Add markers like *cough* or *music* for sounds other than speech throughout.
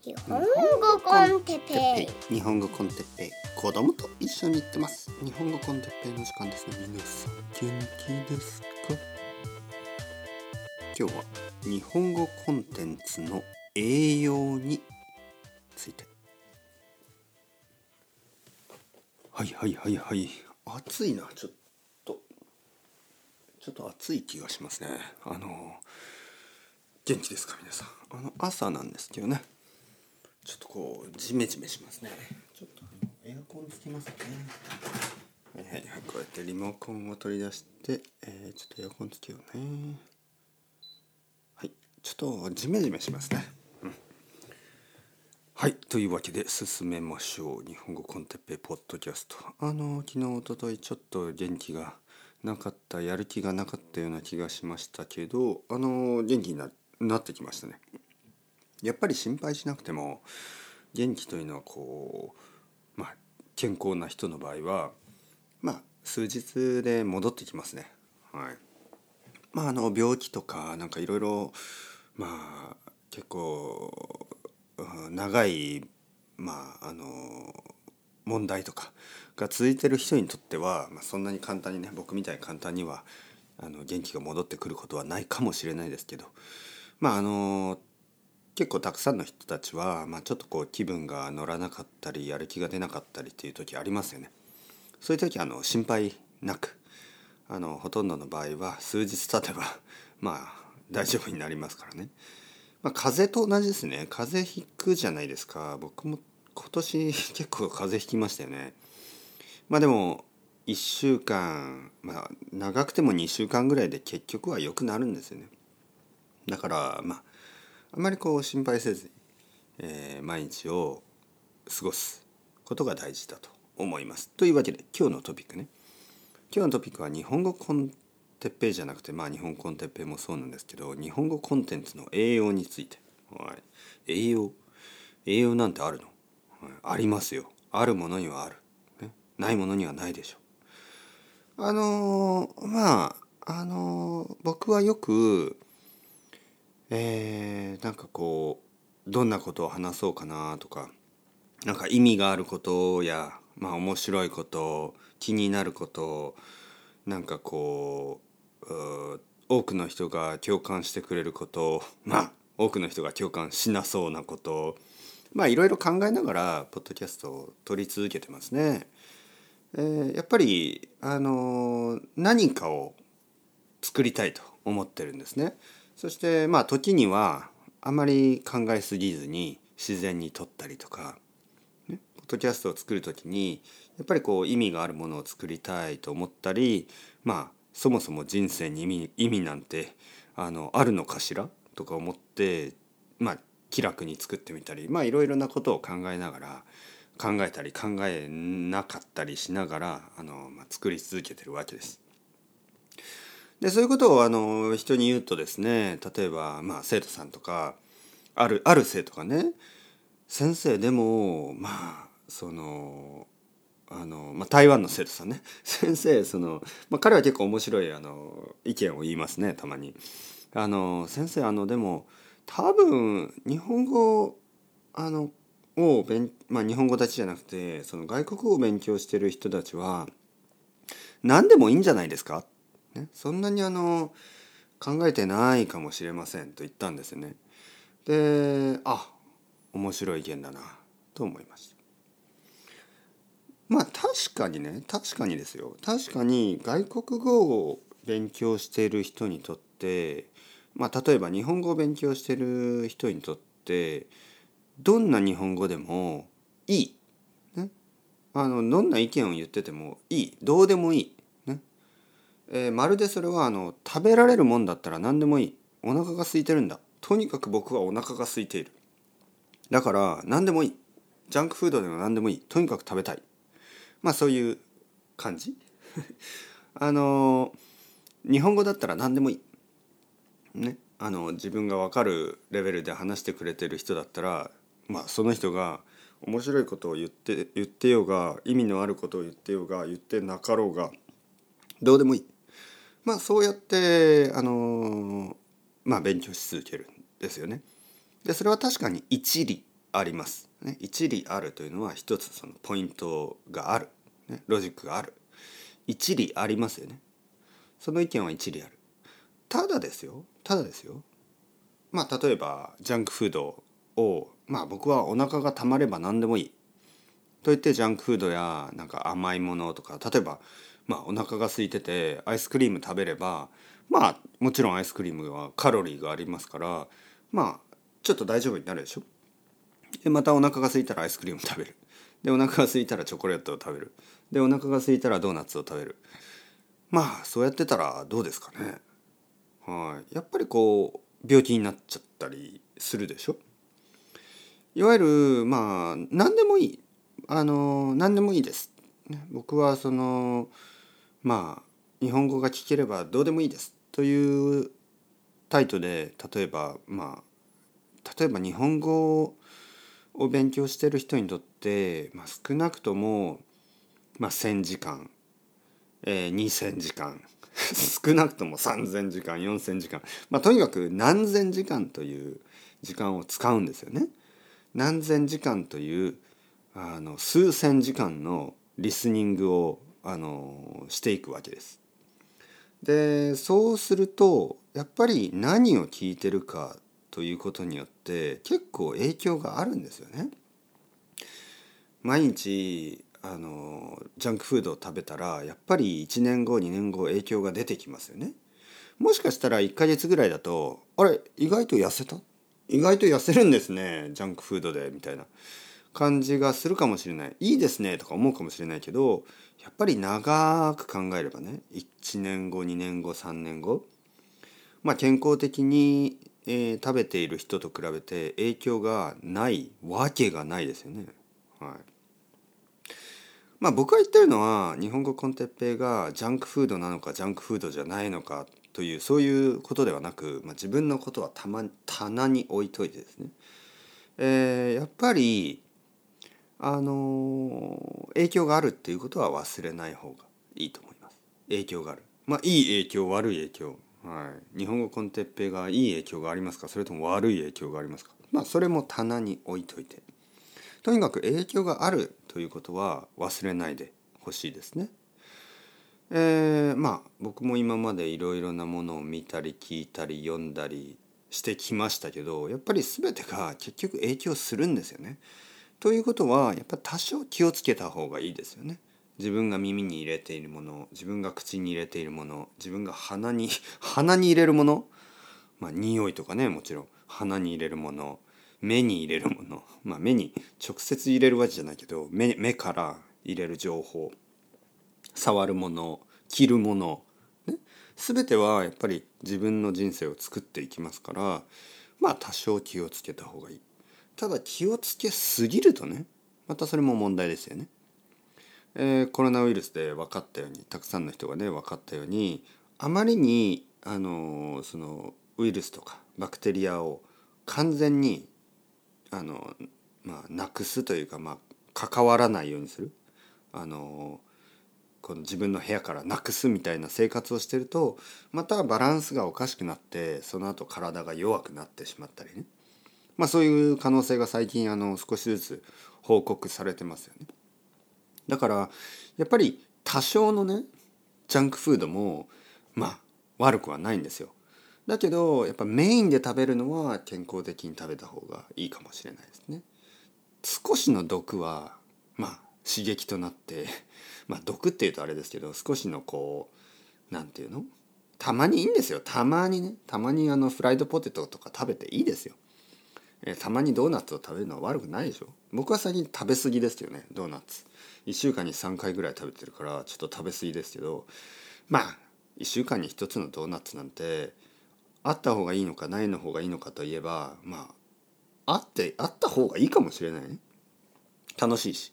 日本語コンテッペイ。日本語コンテッペイ。子供と一緒に行ってます。日本語コンテッペイの時間ですね。皆さん元気ですか？今日は日本語コンテンツの栄養について。はいはいはいはい。暑いな。ちょっと。ちょっと暑い気がしますね。あの元気ですか？皆さん。あの朝なんですけどねちょっとこうジメジメしますね。ちょっとエアコンつけますね。はいはいはいこうやってリモコンを取り出して、えー、ちょっとエアコンつけようね。はいちょっとジメジメしますね。うん。はいというわけで進めましょう。日本語コンテッペイポッドキャスト。あの昨日おとといちょっと元気がなかったやる気がなかったような気がしましたけどあの元気にななってきましたねやっぱり心配しなくても元気というのはこうまあ健康な人の場合はまあ数日で戻ってきますね。はい。まああの病気とかなんかいろいろまあ結構長いまああの問題とかが続いてる人にとっては、まあ、そんなに簡単にね僕みたいに簡単にはあの元気が戻ってくることはないかもしれないですけどまああの結構たくさんの人たちは、まあ、ちょっとこう気分が乗らなかったりやる気が出なかったりっていう時ありますよね。そういう時あの心配なくあのほとんどの場合は数日経てば *laughs* まあ大丈夫になりますからね。まあ、風邪と同じですね風邪ひくじゃないですか僕も今年 *laughs* 結構風邪ひきましたよね。まあでも1週間まあ長くても2週間ぐらいで結局は良くなるんですよね。だからまああまりこう心配せずに、えー毎日を過ごすことが大事だと思います。というわけで今日のトピックね。今日のトピックは日本語コンテッペイじゃなくてまあ日本コンテッペイもそうなんですけど日本語コンテンツの栄養について、はい、栄養栄養なんてあるの、はい。ありますよ。あるものにはある、ね、ないものにはないでしょう。あのーまああのー僕はよくえーなんかこうどんなことを話そうかなとかなんか意味があることやまあ面白いこと気になることなんかこう多くの人が共感してくれること *laughs* まあ多くの人が共感しなそうなことまあいろいろ考えながらポッドキャストを撮り続けてますね。えーやっぱりあのー何かを作りたいと思ってるんですね。そしてまあ時にはあまり考えすぎずに自然に撮ったりとか、ね、ポッドキャストを作る時にやっぱりこう意味があるものを作りたいと思ったりまあそもそも人生に意味意味なんてあのあるのかしらとか思ってまあ気楽に作ってみたりまあいろいろなことを考えながら考えたり考えなかったりしながらあの、まあ、作り続けてるわけです。でそういうことをあの人に言うとですね例えば、まあ、生徒さんとかあるある生徒がね先生でもまあそのあの、まあ、台湾の生徒さんね *laughs* 先生その、まあ、彼は結構面白いあの意見を言いますねたまに。あの先生あのでも多分日本語あのを勉、まあ、日本語たちじゃなくてその外国語を勉強してる人たちは何でもいいんじゃないですかね、そんなにあの考えてないかもしれませんと言ったんですね。であ面白い意見だなと思いました。まあ確かにね確かにですよ。確かに外国語を勉強している人にとってまあ例えば日本語を勉強している人にとってどんな日本語でもいい、ね、あのどんな意見を言っててもいい。どうでもいい。えーまるでそれはあの食べられるもんだったら何でもいい。お腹が空いてるんだ。とにかく僕はお腹が空いている。だから何でもいい。ジャンクフードでも何でもいい。とにかく食べたい。まあそういう感じ。*laughs* あの日本語だったら何でもいい。ね。あの自分が分かるレベルで話してくれてる人だったらまあその人が面白いことを言って言ってようが意味のあることを言ってようが言ってなかろうがどうでもいい。まあそうやってあのまあ勉強し続けるんですよね。でそれは確かに一理あります、ね、一理あるというのは一つそのポイントがある、ね、ロジックがある。一理ありますよね。その意見は一理ある。ただですよ。ただですよ。まあ例えばジャンクフードをまあ僕はお腹がたまれば何でもいい。と言ってジャンクフードやなんか甘いものとか例えばまあお腹が空いててアイスクリーム食べればまあもちろんアイスクリームはカロリーがありますからまあちょっと大丈夫になるでしょ？でまたお腹が空いたらアイスクリーム食べる。でお腹が空いたらチョコレートを食べる。でお腹が空いたらドーナツを食べる。まあそうやってたらどうですかね？はい。やっぱりこう病気になっちゃったりするでしょ？いわゆるまあ何でもいい。あの何でもいいです、僕はそのまあ日本語が聞ければどうでもいいですというタイトで例えばまあ例えば日本語を勉強してる人にとって、まあ、少なくとも、まあ、1,000時間、えー、2,000時間 *laughs* 少なくとも3,000時間4,000時間、まあ、とにかく何千時間という時間を使うんですよね。何千時間というあの数千時間のリスニングをあのしていくわけです。でそうするとやっぱり何を聞いてるかということによって結構影響があるんですよね。毎日あのジャンクフードを食べたらやっぱり1年後2年後影響が出てきますよね。もしかしたら1ヶ月ぐらいだとあれ意外と痩せた？意外と痩せるんですねジャンクフードでみたいな感じがするかもしれない。いいですねとか思うかもしれないけどやっぱり長く考えればね1年後2年後3年後まあ健康的に、えー食べている人と比べて影響がないわけがないですよね。はい。まあ、僕が言ってるのは日本語コンテッペイがジャンクフードなのかジャンクフードじゃないのかというそういうことではなく、まあ、自分のことはたま棚に置いといてですね、えーやっぱりあの影響があるっていうことは忘れない方がいいと思います。影響があるまあいい影響悪い影響。はい。日本語コンテッペがいい影響がありますか？それとも悪い影響がありますか？まあそれも棚に置いといて。とにかく影響があるということは忘れないでほしいですね。えーまあ僕も今までいろいろなものを見たり聞いたり読んだりしてきましたけどやっぱり全てが結局影響するんですよね。ということはやっぱ多少気をつけた方がいいですよね。自分が耳に入れているもの自分が口に入れているもの自分が鼻に *laughs* 鼻に入れるものまあ匂いとかねもちろん。鼻に入れるもの目に入れるもの。まあ目に直接入れるわけじゃないけど目目から入れる情報。触るもの着るもの、ね、全てはやっぱり自分の人生を作っていきますからまあ多少気をつけた方がいい。ただ気をつけすぎるとねまたそれも問題ですよね。えーコロナウイルスで分かったようにたくさんの人がね分かったようにあまりにあのそのウイルスとかバクテリアを完全にあのまあなくすというかまあ関わらないようにするあのこの自分の部屋からなくすみたいな生活をしてるとまたバランスがおかしくなってその後体が弱くなってしまったりねまあそういう可能性が最近あの少しずつ報告されてますよね。だからやっぱり多少のねジャンクフードもまあ悪くはないんですよ。だけどやっぱメインで食べるのは健康的に食べた方がいいかもしれないですね。少しの毒はまあ刺激となって *laughs* まあ毒っていうとあれですけど少しのこうなんていうの？たまにいいんですよたまにねたまにあのフライドポテトとか食べていいですよ。えーたまにドーナツを食べるのは悪くないでしょ？僕は最近食べ過ぎですよねドーナツ。1週間に3回ぐらい食べてるからちょっと食べ過ぎですけどまあ1週間に1つのドーナツなんてあった方がいいのかないの方がいいのかといえばまああってあった方がいいかもしれないね。楽しいし。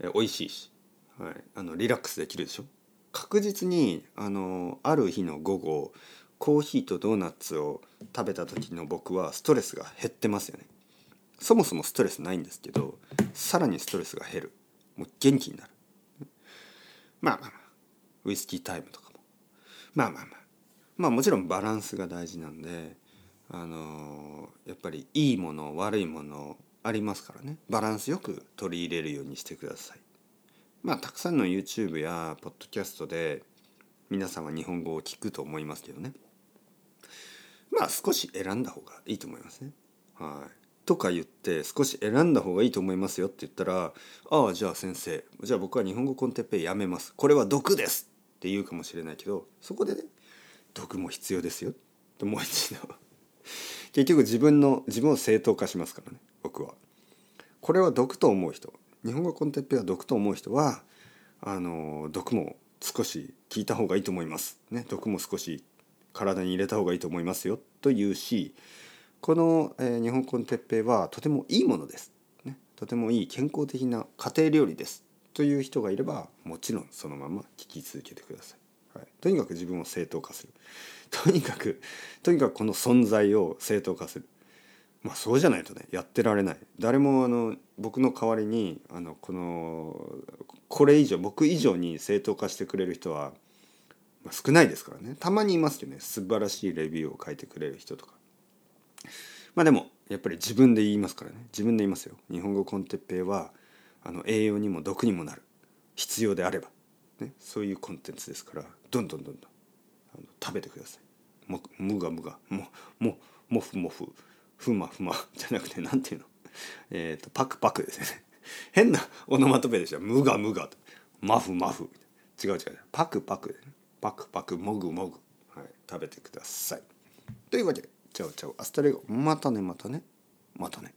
え美味しいし、はい、あのリラックスできるでしょ？確実にあのある日の午後コーヒーとドーナツを食べた時の僕はストレスが減ってますよね。そもそもストレスないんですけどさらにストレスが減る。もう元気になる。まあまあまあ。ウイスキータイムとかも。まあまあまあ。まあもちろんバランスが大事なんであのやっぱりいいもの悪いものありますからね。バランスよく取り入れるようにしてください。まあたくさんの YouTube やポッドキャストで皆さんは日本語を聞くと思いますけどね。まあ少し選んだ方がいいと思いますね。はい、とか言って少し選んだ方がいいと思いますよって言ったら「ああじゃあ先生じゃあ僕は日本語コンテッペイやめますこれは毒です」って言うかもしれないけどそこでね毒も必要ですよともう一度 *laughs* 結局自分の自分を正当化しますからね僕は。これは毒と思う人日本語コンテッペイは毒と思う人はあの毒も少し聞いた方がいいと思います。ね、毒も少し体に入れた方がいいと思いますよというしこの、えー、日本コンテッペはとてもいいものです、ね、とてもいい健康的な家庭料理です。という人がいればもちろんそのまま聞き続けてください、はい、とにかく自分を正当化する。とにかくとにかくこの存在を正当化する。まあそうじゃないとねやってられない。誰もあの僕の代わりにあのこのこれ以上僕以上に正当化してくれる人は、まあ、少ないですからね。たまにいますよね。素晴らしいレビューを書いてくれる人とか。まあでもやっぱり自分で言いますからね。自分で言いますよ。日本語コンテッペイはあの栄養にも毒にもなる。必要であれば、ね、そういうコンテンツですからどんどんどんどんあの食べてください。もむがむが。もももふもふ。ふまふま。じゃなくてなんていうの。えっ、ー、とパクパクですね。変なオノマトペでしたむがむがと。マフマフ違う違う。パクパク。で、ね、パクパクもぐもぐ、はい、食べてください。というわけで ciao ciao hasta luego。またねまたね。またね